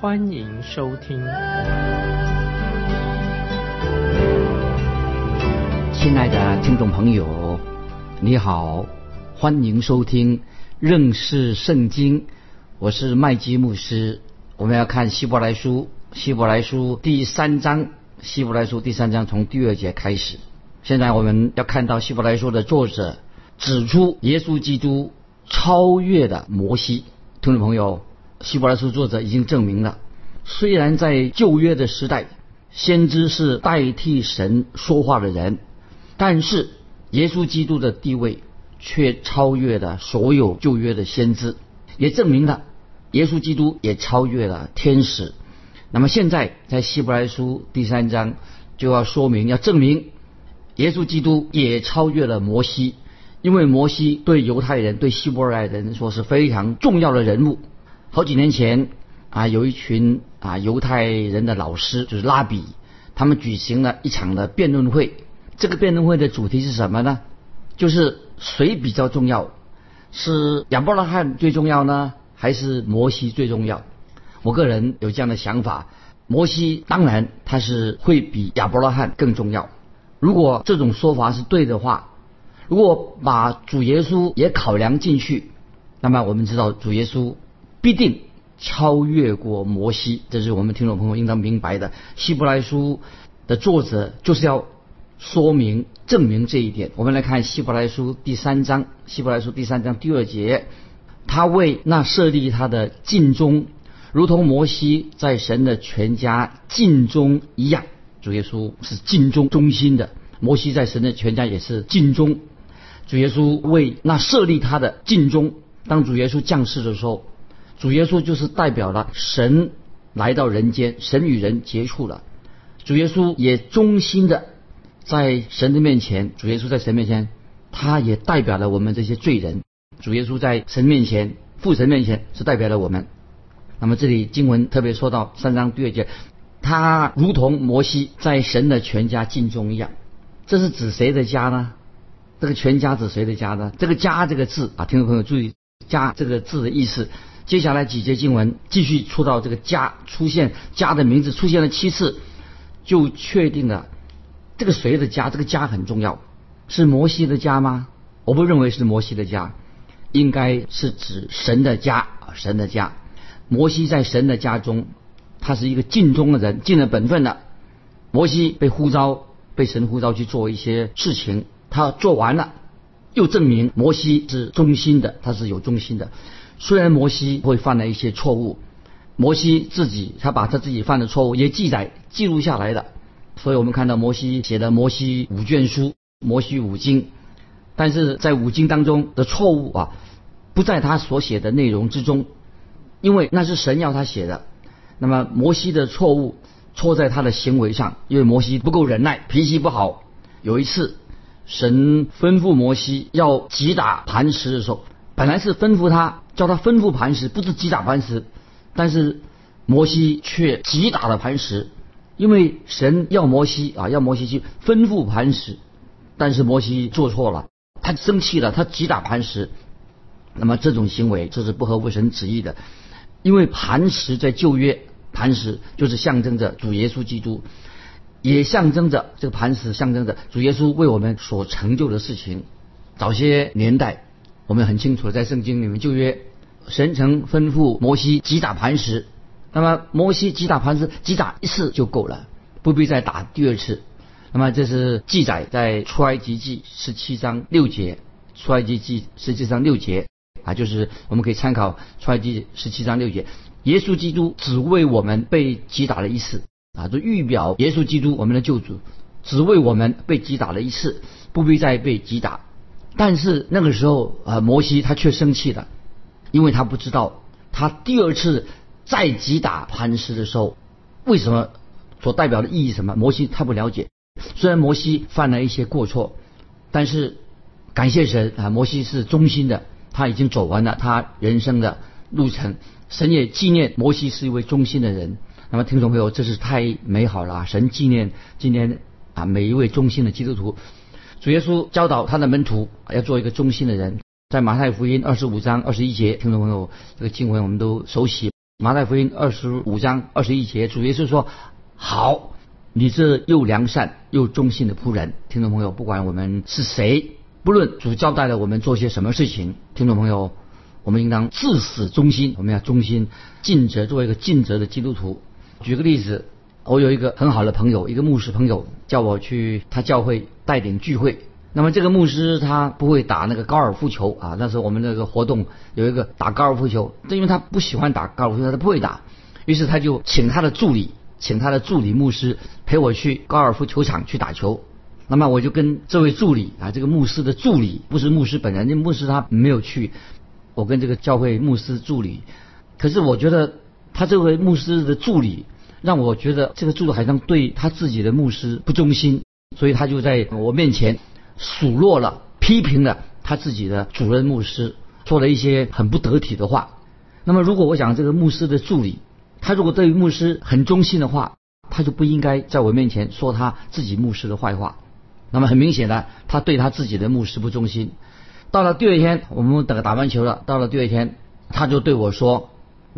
欢迎收听。亲爱的听众朋友，你好，欢迎收听认识圣经。我是麦基牧师。我们要看希伯来书，希伯来书第三章，希伯来书第三章从第二节开始。现在我们要看到希伯来书的作者指出耶稣基督超越的摩西。听众朋友，希伯来书作者已经证明了，虽然在旧约的时代，先知是代替神说话的人，但是耶稣基督的地位却超越了所有旧约的先知，也证明了耶稣基督也超越了天使。那么现在在希伯来书第三章就要说明，要证明。耶稣基督也超越了摩西，因为摩西对犹太人、对希伯来人说是非常重要的人物。好几年前啊，有一群啊犹太人的老师，就是拉比，他们举行了一场的辩论会。这个辩论会的主题是什么呢？就是谁比较重要？是亚伯拉罕最重要呢，还是摩西最重要？我个人有这样的想法：摩西当然他是会比亚伯拉罕更重要。如果这种说法是对的话，如果把主耶稣也考量进去，那么我们知道主耶稣必定超越过摩西，这是我们听众朋友应当明白的。希伯来书的作者就是要说明、证明这一点。我们来看希伯来书第三章，希伯来书第三章第二节，他为那设立他的尽忠，如同摩西在神的全家尽忠一样。主耶稣是尽忠忠心的，摩西在神的全家也是尽忠。主耶稣为那设立他的尽忠。当主耶稣降世的时候，主耶稣就是代表了神来到人间，神与人接触了。主耶稣也忠心的在神的面前，主耶稣在神面前，他也代表了我们这些罪人。主耶稣在神面前，父神面前是代表了我们。那么这里经文特别说到三章第二节。他如同摩西在神的全家尽忠一样，这是指谁的家呢？这个全家指谁的家呢？这个“家”这个字啊，听众朋友注意“家”这个字的意思。接下来几节经文继续出到这个“家”出现“家”的名字出现了七次，就确定了这个谁的家？这个“家”很重要，是摩西的家吗？我不认为是摩西的家，应该是指神的家啊，神的家。摩西在神的家中。他是一个尽忠的人，尽了本分的。摩西被呼召，被神呼召去做一些事情，他做完了，又证明摩西是忠心的，他是有忠心的。虽然摩西会犯了一些错误，摩西自己他把他自己犯的错误也记载记录下来的，所以我们看到摩西写的《摩西五卷书》《摩西五经》，但是在五经当中的错误啊，不在他所写的内容之中，因为那是神要他写的。那么摩西的错误错在他的行为上，因为摩西不够忍耐，脾气不好。有一次，神吩咐摩西要击打磐石的时候，本来是吩咐他叫他吩咐磐石，不是击打磐石，但是摩西却击打了磐石，因为神要摩西啊，要摩西去吩咐磐石，但是摩西做错了，他生气了，他击打磐石。那么这种行为这是不合乎神旨意的，因为磐石在旧约。磐石就是象征着主耶稣基督，也象征着这个磐石象征着主耶稣为我们所成就的事情。早些年代，我们很清楚在圣经里面旧约，神曾吩咐摩西击打磐石，那么摩西击打磐石击打一次就够了，不必再打第二次。那么这是记载在出埃及记十七章六节，出埃及记十七章六节啊，就是我们可以参考出埃及十七章六节。耶稣基督只为我们被击打了一次啊，就预表耶稣基督我们的救主只为我们被击打了一次，不必再被击打。但是那个时候啊，摩西他却生气了，因为他不知道他第二次再击打磐石的时候，为什么所代表的意义什么？摩西他不了解。虽然摩西犯了一些过错，但是感谢神啊，摩西是忠心的，他已经走完了他人生的路程。神也纪念摩西是一位忠心的人。那么听众朋友，这是太美好了啊！神纪念今天啊每一位忠心的基督徒。主耶稣教导他的门徒要做一个忠心的人，在马太福音二十五章二十一节，听众朋友这个经文我们都熟悉。马太福音二十五章二十一节，主耶稣说：“好，你这又良善又忠心的仆人。”听众朋友，不管我们是谁，不论主交代了我们做些什么事情，听众朋友，我们应当至死忠心，我们要忠心尽责，做一个尽责的基督徒。举个例子。我有一个很好的朋友，一个牧师朋友，叫我去他教会带领聚会。那么这个牧师他不会打那个高尔夫球啊，那时候我们那个活动有一个打高尔夫球，这因为他不喜欢打高尔夫球，他不会打，于是他就请他的助理，请他的助理牧师陪我去高尔夫球场去打球。那么我就跟这位助理啊，这个牧师的助理不是牧师本人，那牧师他没有去，我跟这个教会牧师助理，可是我觉得他这位牧师的助理。让我觉得这个助理好像对他自己的牧师不忠心，所以他就在我面前数落了、批评了他自己的主任牧师，说了一些很不得体的话。那么，如果我想这个牧师的助理，他如果对于牧师很忠心的话，他就不应该在我面前说他自己牧师的坏话。那么很明显的，他对他自己的牧师不忠心。到了第二天，我们等打完球了。到了第二天，他就对我说：“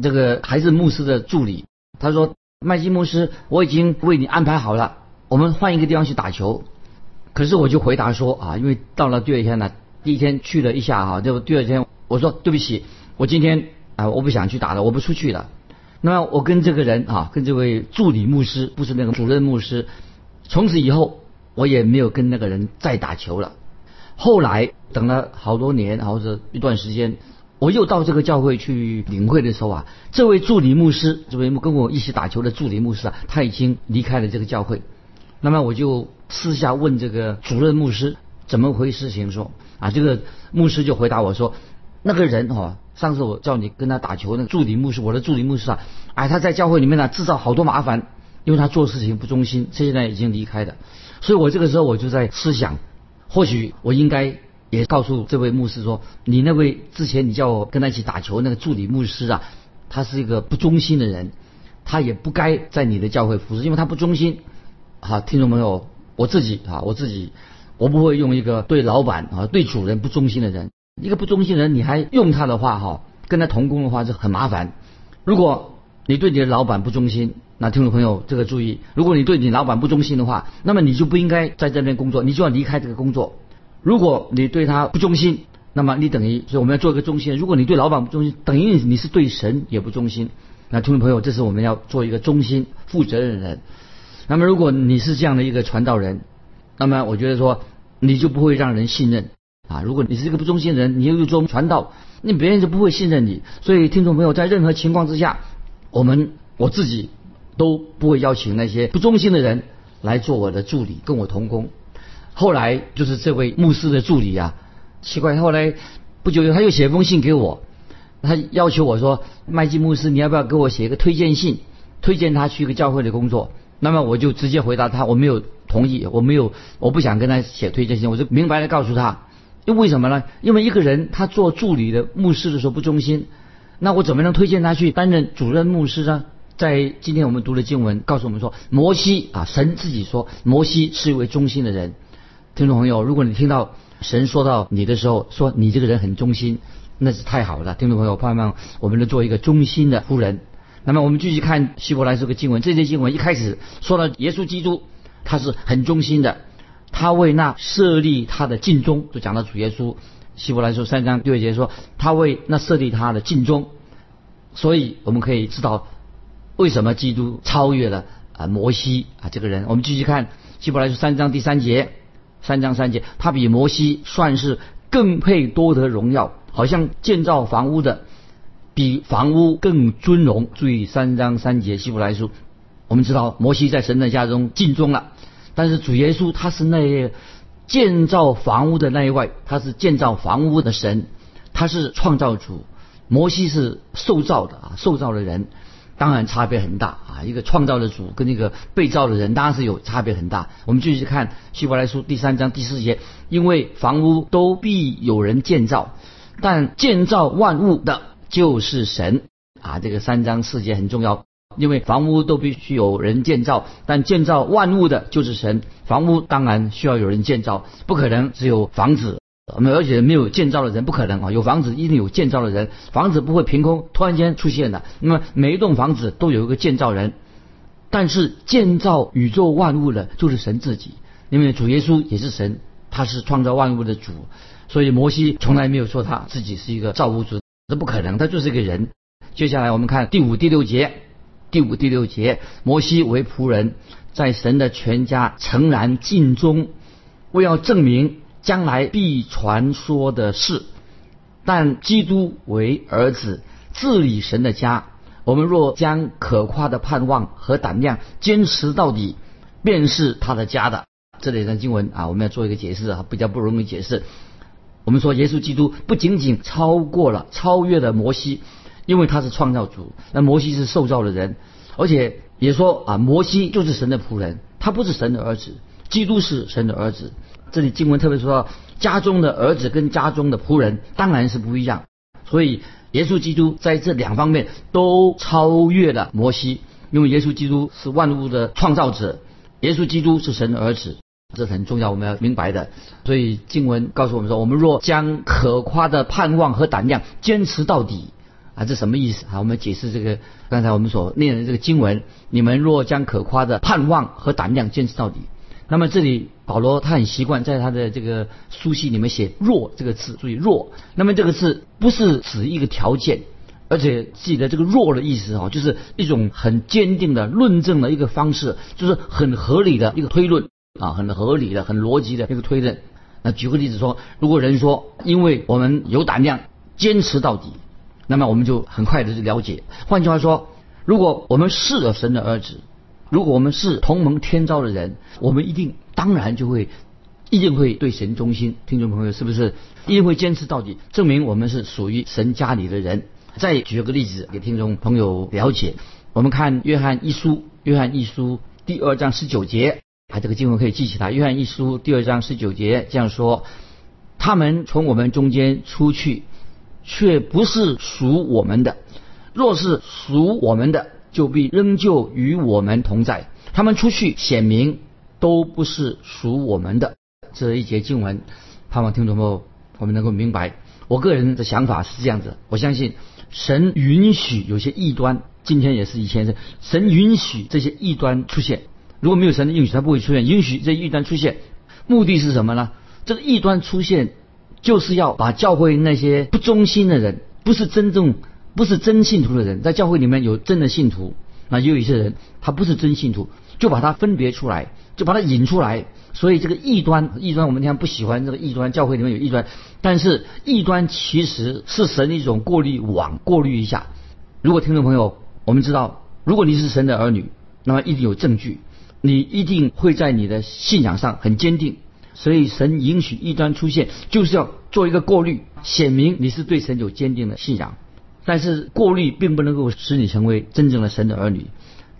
这个还是牧师的助理。”他说。麦基牧师，我已经为你安排好了，我们换一个地方去打球。可是我就回答说啊，因为到了第二天呢，第一天去了一下哈，就第二天我说对不起，我今天啊我不想去打了，我不出去了。那么我跟这个人啊，跟这位助理牧师，不是那个主任牧师，从此以后我也没有跟那个人再打球了。后来等了好多年，或者一段时间。我又到这个教会去领会的时候啊，这位助理牧师，这位跟我一起打球的助理牧师啊，他已经离开了这个教会。那么我就私下问这个主任牧师怎么回事情，说啊，这个牧师就回答我说，那个人哈，上次我叫你跟他打球那个助理牧师，我的助理牧师啊，哎，他在教会里面呢制造好多麻烦，因为他做事情不忠心，现在已经离开的。所以我这个时候我就在思想，或许我应该。也告诉这位牧师说：“你那位之前你叫我跟他一起打球那个助理牧师啊，他是一个不忠心的人，他也不该在你的教会服侍，因为他不忠心。”好，听众朋友，我自己啊，我自己，我不会用一个对老板啊、对主人不忠心的人，一个不忠心的人，你还用他的话哈，跟他同工的话就很麻烦。如果你对你的老板不忠心，那听众朋友这个注意，如果你对你老板不忠心的话，那么你就不应该在这边工作，你就要离开这个工作。如果你对他不忠心，那么你等于，所以我们要做一个忠心。如果你对老板不忠心，等于你是对神也不忠心。那听众朋友，这是我们要做一个忠心、负责任的人。那么如果你是这样的一个传道人，那么我觉得说你就不会让人信任啊。如果你是一个不忠心的人，你又做传道，那别人就不会信任你。所以听众朋友，在任何情况之下，我们我自己都不会邀请那些不忠心的人来做我的助理，跟我同工。后来就是这位牧师的助理啊，奇怪，后来不久他又写封信给我，他要求我说，麦基牧师，你要不要给我写一个推荐信，推荐他去一个教会的工作？那么我就直接回答他，我没有同意，我没有，我不想跟他写推荐信，我就明白的告诉他，因为什么呢？因为一个人他做助理的牧师的时候不忠心，那我怎么能推荐他去担任主任牧师呢？在今天我们读的经文告诉我们说，摩西啊，神自己说，摩西是一位忠心的人。听众朋友，如果你听到神说到你的时候，说你这个人很忠心，那是太好了。听众朋友，盼望我们能做一个忠心的夫人。那么我们继续看希伯来这个经文，这些经文一开始说到耶稣基督，他是很忠心的，他为那设立他的尽忠，就讲到主耶稣。希伯来书三章第二节说，他为那设立他的尽忠，所以我们可以知道为什么基督超越了啊摩西啊这个人。我们继续看希伯来书三章第三节。三章三节，他比摩西算是更配多得荣耀，好像建造房屋的比房屋更尊荣。注意三章三节希伯来书，我们知道摩西在神的家中尽忠了，但是主耶稣他是那建造房屋的那一位，他是建造房屋的神，他是创造主，摩西是受造的啊，受造的人。当然差别很大啊！一个创造的主跟那个被造的人，当然是有差别很大。我们继续看希伯来书第三章第四节，因为房屋都必有人建造，但建造万物的就是神啊！这个三章四节很重要，因为房屋都必须有人建造，但建造万物的就是神。房屋当然需要有人建造，不可能只有房子。而且没有建造的人不可能啊，有房子一定有建造的人，房子不会凭空突然间出现的。那么每一栋房子都有一个建造人，但是建造宇宙万物的就是神自己，因为主耶稣也是神，他是创造万物的主，所以摩西从来没有说他自己是一个造物主，这不可能，他就是一个人。接下来我们看第五、第六节，第五、第六节，摩西为仆人，在神的全家诚然尽忠，为要证明。将来必传说的事，但基督为儿子治理神的家。我们若将可夸的盼望和胆量坚持到底，便是他的家的。这里的经文啊，我们要做一个解释啊，比较不容易解释。我们说耶稣基督不仅仅超过了、超越了摩西，因为他是创造主，那摩西是受造的人，而且也说啊，摩西就是神的仆人，他不是神的儿子，基督是神的儿子。这里经文特别说到，家中的儿子跟家中的仆人当然是不一样，所以耶稣基督在这两方面都超越了摩西，因为耶稣基督是万物的创造者，耶稣基督是神的儿子，这很重要，我们要明白的。所以经文告诉我们说，我们若将可夸的盼望和胆量坚持到底，啊，这什么意思？啊，我们解释这个刚才我们所念的这个经文，你们若将可夸的盼望和胆量坚持到底。那么这里保罗他很习惯在他的这个书信里面写“若”这个字，注意“若”。那么这个字不是指一个条件，而且记得这个“若”的意思哦，就是一种很坚定的论证的一个方式，就是很合理的一个推论啊，很合理的、很逻辑的一个推论。那举个例子说，如果人说因为我们有胆量坚持到底，那么我们就很快的就了解。换句话说，如果我们是了神的儿子。如果我们是同盟天召的人，我们一定当然就会一定会对神忠心。听众朋友，是不是一定会坚持到底，证明我们是属于神家里的人？再举个例子给听众朋友了解，我们看约翰一书，约翰一书第二章十九节，啊，这个经文可以记起来。约翰一书第二章十九节这样说：他们从我们中间出去，却不是属我们的；若是属我们的，就必仍旧与我们同在。他们出去显明都不是属我们的这一节经文，盼望听众朋友我们能够明白。我个人的想法是这样子：我相信神允许有些异端，今天也是以前是神允许这些异端出现。如果没有神的允许，它不会出现。允许这异端出现，目的是什么呢？这个异端出现就是要把教会那些不忠心的人，不是真正。不是真信徒的人，在教会里面有真的信徒，那也有一些人他不是真信徒，就把他分别出来，就把他引出来。所以这个异端，异端我们经常不喜欢这个异端，教会里面有异端，但是异端其实是神的一种过滤网，过滤一下。如果听众朋友，我们知道，如果你是神的儿女，那么一定有证据，你一定会在你的信仰上很坚定。所以神允许异端出现，就是要做一个过滤，显明你是对神有坚定的信仰。但是过滤并不能够使你成为真正的神的儿女，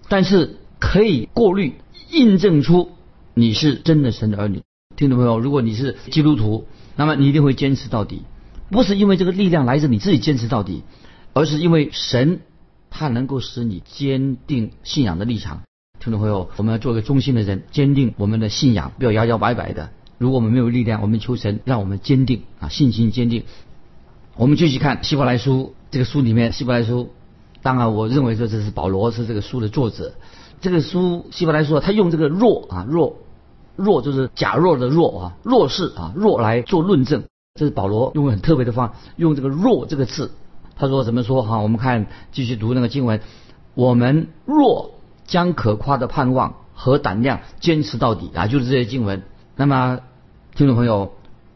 但是可以过滤印证出你是真的神的儿女。听众朋友，如果你是基督徒，那么你一定会坚持到底，不是因为这个力量来自你自己坚持到底，而是因为神他能够使你坚定信仰的立场。听众朋友，我们要做一个忠心的人，坚定我们的信仰，不要摇摇摆摆的。如果我们没有力量，我们求神让我们坚定啊，信心坚定。我们继续看希伯来书。这个书里面，希伯来书，当然我认为说这是保罗是这个书的作者。这个书希伯来书，他用这个弱啊弱，弱就是假弱的弱啊弱势啊弱来做论证。这是保罗用很特别的方法，用这个弱这个字。他说怎么说哈？我们看继续读那个经文，我们若将可夸的盼望和胆量坚持到底啊，就是这些经文。那么听众朋友，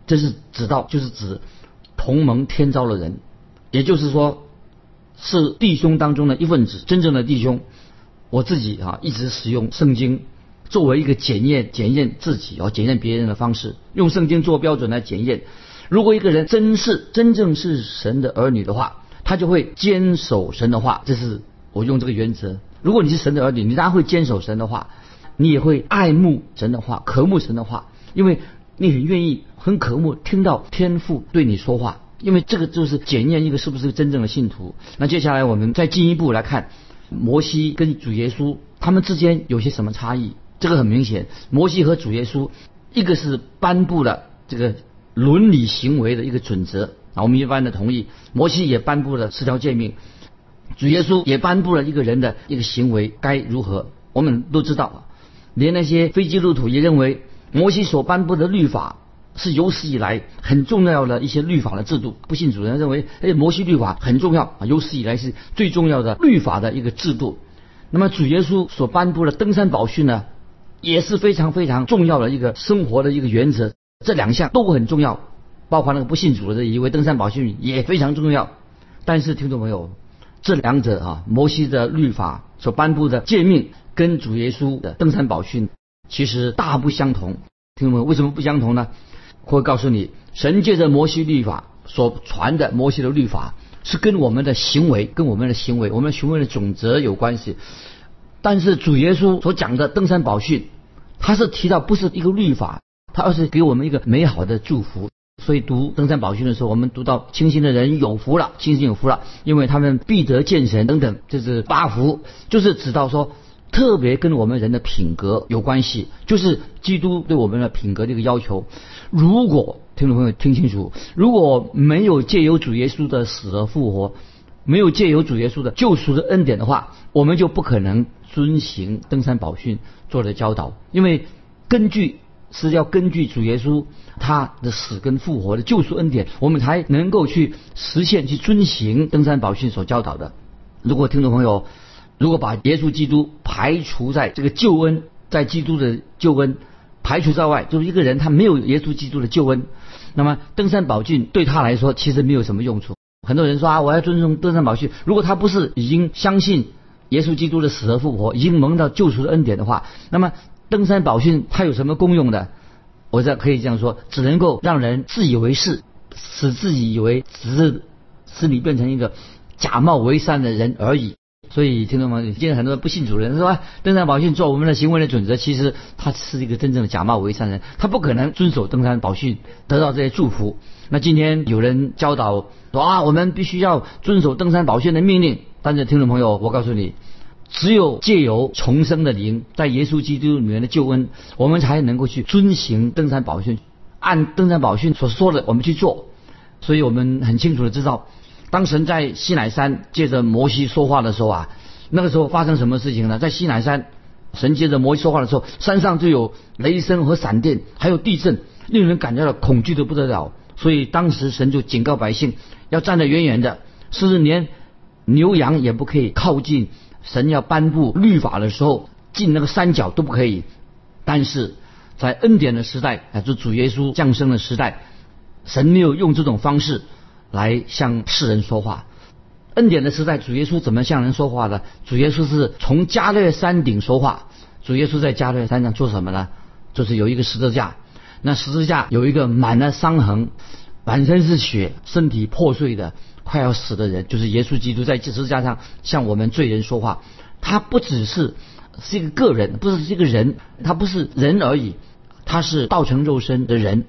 这是指到就是指同盟天招的人。也就是说，是弟兄当中的一份子，真正的弟兄。我自己啊，一直使用圣经作为一个检验、检验自己哦，检验别人的方式，用圣经做标准来检验。如果一个人真是真正是神的儿女的话，他就会坚守神的话，这是我用这个原则。如果你是神的儿女，你当然会坚守神的话，你也会爱慕神的话，渴慕神的话，因为你很愿意、很渴慕听到天父对你说话。因为这个就是检验一个是不是真正的信徒。那接下来我们再进一步来看，摩西跟主耶稣他们之间有些什么差异？这个很明显，摩西和主耶稣，一个是颁布了这个伦理行为的一个准则啊，我们一般的同意。摩西也颁布了十条诫命，主耶稣也颁布了一个人的一个行为该如何。我们都知道，连那些非基督徒也认为摩西所颁布的律法。是有史以来很重要的一些律法的制度。不信主人认为，哎，摩西律法很重要啊，有史以来是最重要的律法的一个制度。那么主耶稣所颁布的登山宝训呢，也是非常非常重要的一个生活的一个原则。这两项都很重要，包括那个不信主的以为登山宝训也非常重要。但是听众朋友，这两者啊，摩西的律法所颁布的诫命跟主耶稣的登山宝训其实大不相同。听众朋友，为什么不相同呢？会告诉你，神借着摩西律法所传的摩西的律法，是跟我们的行为、跟我们的行为、我们行为的准则有关系。但是主耶稣所讲的登山宝训，他是提到不是一个律法，他而是给我们一个美好的祝福。所以读登山宝训的时候，我们读到清心的人有福了，清心有福了，因为他们必得见神等等，这是八福，就是指到说。特别跟我们人的品格有关系，就是基督对我们的品格的一个要求。如果听众朋友听清楚，如果没有借由主耶稣的死而复活，没有借由主耶稣的救赎的恩典的话，我们就不可能遵行登山宝训做的教导。因为根据是要根据主耶稣他的死跟复活的救赎恩典，我们才能够去实现去遵行登山宝训所教导的。如果听众朋友，如果把耶稣基督排除在这个救恩，在基督的救恩排除在外，就是一个人他没有耶稣基督的救恩，那么登山宝训对他来说其实没有什么用处。很多人说啊，我要尊重登山宝训，如果他不是已经相信耶稣基督的死而复活，已经蒙到救赎的恩典的话，那么登山宝训它有什么功用的？我这可以这样说，只能够让人自以为是，使自己以为只是使你变成一个假冒为善的人而已。所以，听众朋友，现在很多人不信主人是吧？登山宝训做我们的行为的准则，其实他是一个真正的假冒伪善人，他不可能遵守登山宝训得到这些祝福。那今天有人教导说啊，我们必须要遵守登山宝训的命令。但是，听众朋友，我告诉你，只有借由重生的灵，在耶稣基督里面的救恩，我们才能够去遵行登山宝训，按登山宝训所说的我们去做。所以我们很清楚的知道。当神在西乃山借着摩西说话的时候啊，那个时候发生什么事情呢？在西乃山，神借着摩西说话的时候，山上就有雷声和闪电，还有地震，令人感觉到恐惧的不得了。所以当时神就警告百姓，要站得远远的，甚至连牛羊也不可以靠近。神要颁布律法的时候，进那个山脚都不可以。但是在恩典的时代，啊，就主耶稣降生的时代，神没有用这种方式。来向世人说话，恩典的时代，主耶稣怎么向人说话的？主耶稣是从加略山顶说话。主耶稣在加略山上做什么呢？就是有一个十字架，那十字架有一个满了伤痕、满身是血、身体破碎的快要死的人，就是耶稣基督在十字架上向我们罪人说话。他不只是是一个个人，不是一个人，他不是人而已，他是道成肉身的人，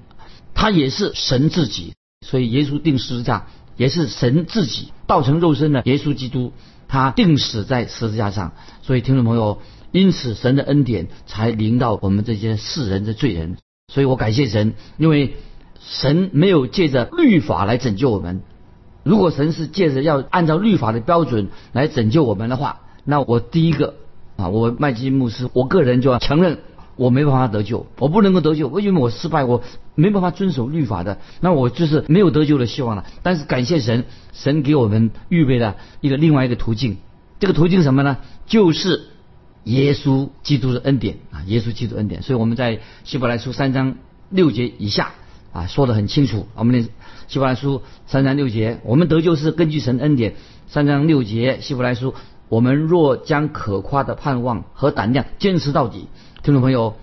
他也是神自己。所以，耶稣定十字架也是神自己道成肉身的耶稣基督，他定死在十字架上。所以，听众朋友，因此神的恩典才临到我们这些世人的罪人。所以我感谢神，因为神没有借着律法来拯救我们。如果神是借着要按照律法的标准来拯救我们的话，那我第一个啊，我麦基牧师，我个人就要承认。我没办法得救，我不能够得救，为什么我失败，我没办法遵守律法的，那我就是没有得救的希望了。但是感谢神，神给我们预备了一个另外一个途径，这个途径什么呢？就是耶稣基督的恩典啊，耶稣基督恩典。所以我们在希伯来书三章六节以下啊说的很清楚，我们的希伯来书三章六节，我们得救是根据神恩典。三章六节希伯来书，我们若将可夸的盼望和胆量坚持到底。听众朋友，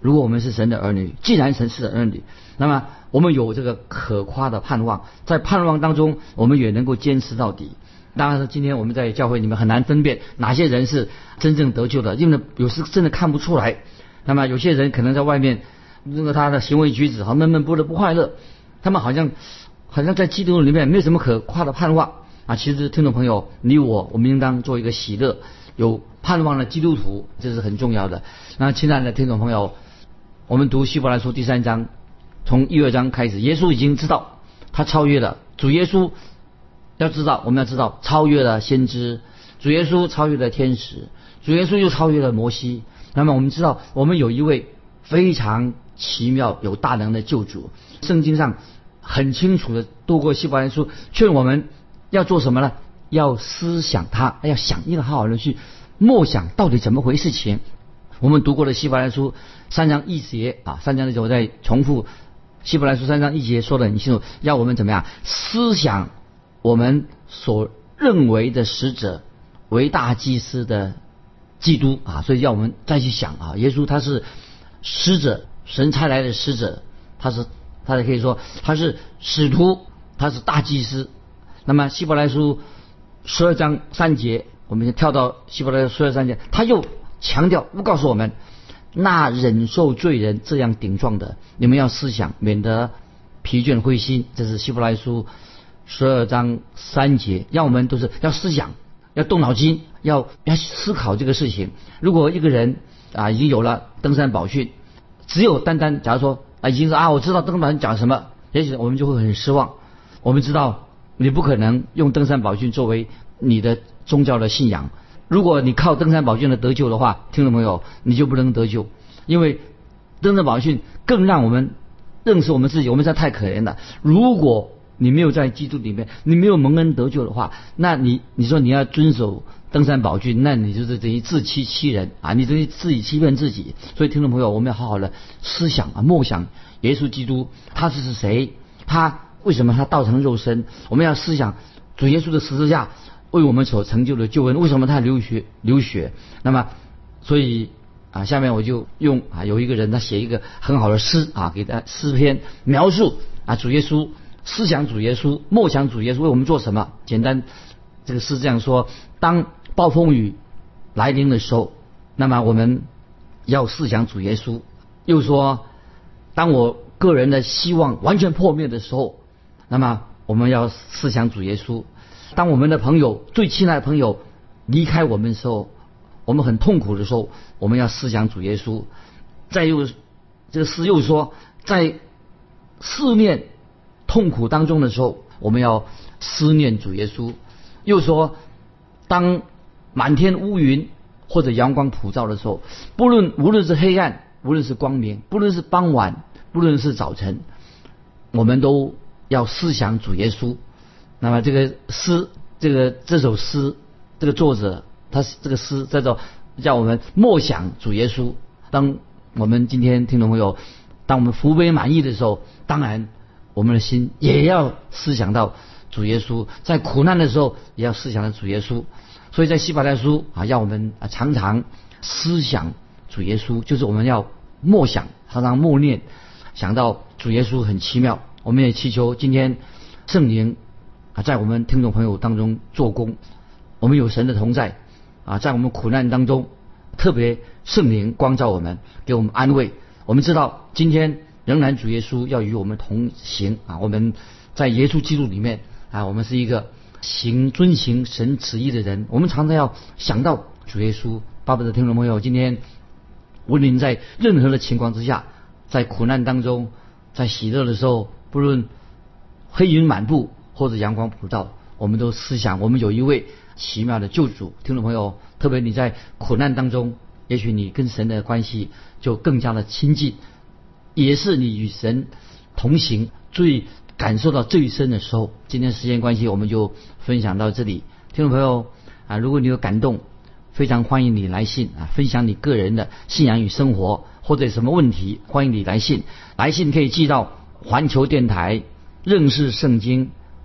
如果我们是神的儿女，既然神是儿女，那么我们有这个可夸的盼望，在盼望当中，我们也能够坚持到底。当然，今天我们在教会里面很难分辨哪些人是真正得救的，因为有时真的看不出来。那么有些人可能在外面，那个他的行为举止好闷闷不乐、不快乐，他们好像好像在基督里面没有什么可夸的盼望啊。其实，听众朋友，你我我们应当做一个喜乐、有盼望的基督徒，这是很重要的。那亲爱的听众朋友，我们读希伯来书第三章，从一二章开始，耶稣已经知道他超越了主耶稣。要知道，我们要知道，超越了先知，主耶稣超越了天使，主耶稣又超越了摩西。那么我们知道，我们有一位非常奇妙、有大能的救主。圣经上很清楚的，透过希伯来书劝我们要做什么呢？要思想他，要想一个好好的去默想，到底怎么回事情。我们读过的希伯来书三章一节啊，三章的节我再重复，希伯来书三章一节说的很清楚，要我们怎么样思想。我们所认为的使者为大祭司的基督啊，所以要我们再去想啊，耶稣他是使者，神差来的使者，他是他也可以说他是使徒，他是大祭司。那么希伯来书十二章三节，我们先跳到希伯来书十二三节，他又强调，不告诉我们，那忍受罪人这样顶撞的，你们要思想，免得疲倦灰心。这是希伯来书。十二章三节，让我们都是要思想，要动脑筋，要要思考这个事情。如果一个人啊已经有了登山宝训，只有单单假如说啊已经是啊我知道登山宝训讲什么，也许我们就会很失望。我们知道你不可能用登山宝训作为你的宗教的信仰。如果你靠登山宝训的得救的话，听众朋友，你就不能得救，因为登山宝训更让我们认识我们自己，我们实在太可怜了。如果你没有在基督里面，你没有蒙恩得救的话，那你你说你要遵守登山宝训，那你就是等于自欺欺人啊！你等于自己欺骗自己。所以听众朋友，我们要好好的思想啊，默想耶稣基督他是是谁？他为什么他道成肉身？我们要思想主耶稣的十字架为我们所成就的救恩，为什么他流血流血？那么，所以啊，下面我就用啊有一个人他写一个很好的诗啊，给他诗篇描述啊主耶稣。思想主耶稣，默想主耶稣为我们做什么？简单，这个诗这样说：当暴风雨来临的时候，那么我们要思想主耶稣。又说，当我个人的希望完全破灭的时候，那么我们要思想主耶稣。当我们的朋友最亲爱的朋友离开我们的时候，我们很痛苦的时候，我们要思想主耶稣。再又，这个诗又说，在思念。痛苦当中的时候，我们要思念主耶稣。又说，当满天乌云或者阳光普照的时候，不论无论是黑暗，无论是光明，不论是傍晚，不论是早晨，我们都要思想主耶稣。那么这个诗，这个这首诗，这个作者，他这个诗叫做叫我们默想主耶稣。当我们今天听众朋友，当我们福杯满意的时候，当然。我们的心也要思想到主耶稣，在苦难的时候也要思想到主耶稣。所以在希伯来书啊，要我们啊常常思想主耶稣，就是我们要默想，常常默念，想到主耶稣很奇妙。我们也祈求今天圣灵啊，在我们听众朋友当中做工，我们有神的同在啊，在我们苦难当中，特别圣灵光照我们，给我们安慰。我们知道今天。仍然主耶稣要与我们同行啊！我们在耶稣基督里面啊，我们是一个行遵行神旨意的人。我们常常要想到主耶稣。巴不得听众朋友，今天无论在任何的情况之下，在苦难当中，在喜乐的时候，不论黑云满布或者阳光普照，我们都思想我们有一位奇妙的救主。听众朋友，特别你在苦难当中，也许你跟神的关系就更加的亲近。也是你与神同行最感受到最深的时候。今天时间关系，我们就分享到这里。听众朋友啊，如果你有感动，非常欢迎你来信啊，分享你个人的信仰与生活或者什么问题，欢迎你来信。来信可以寄到环球电台认识圣经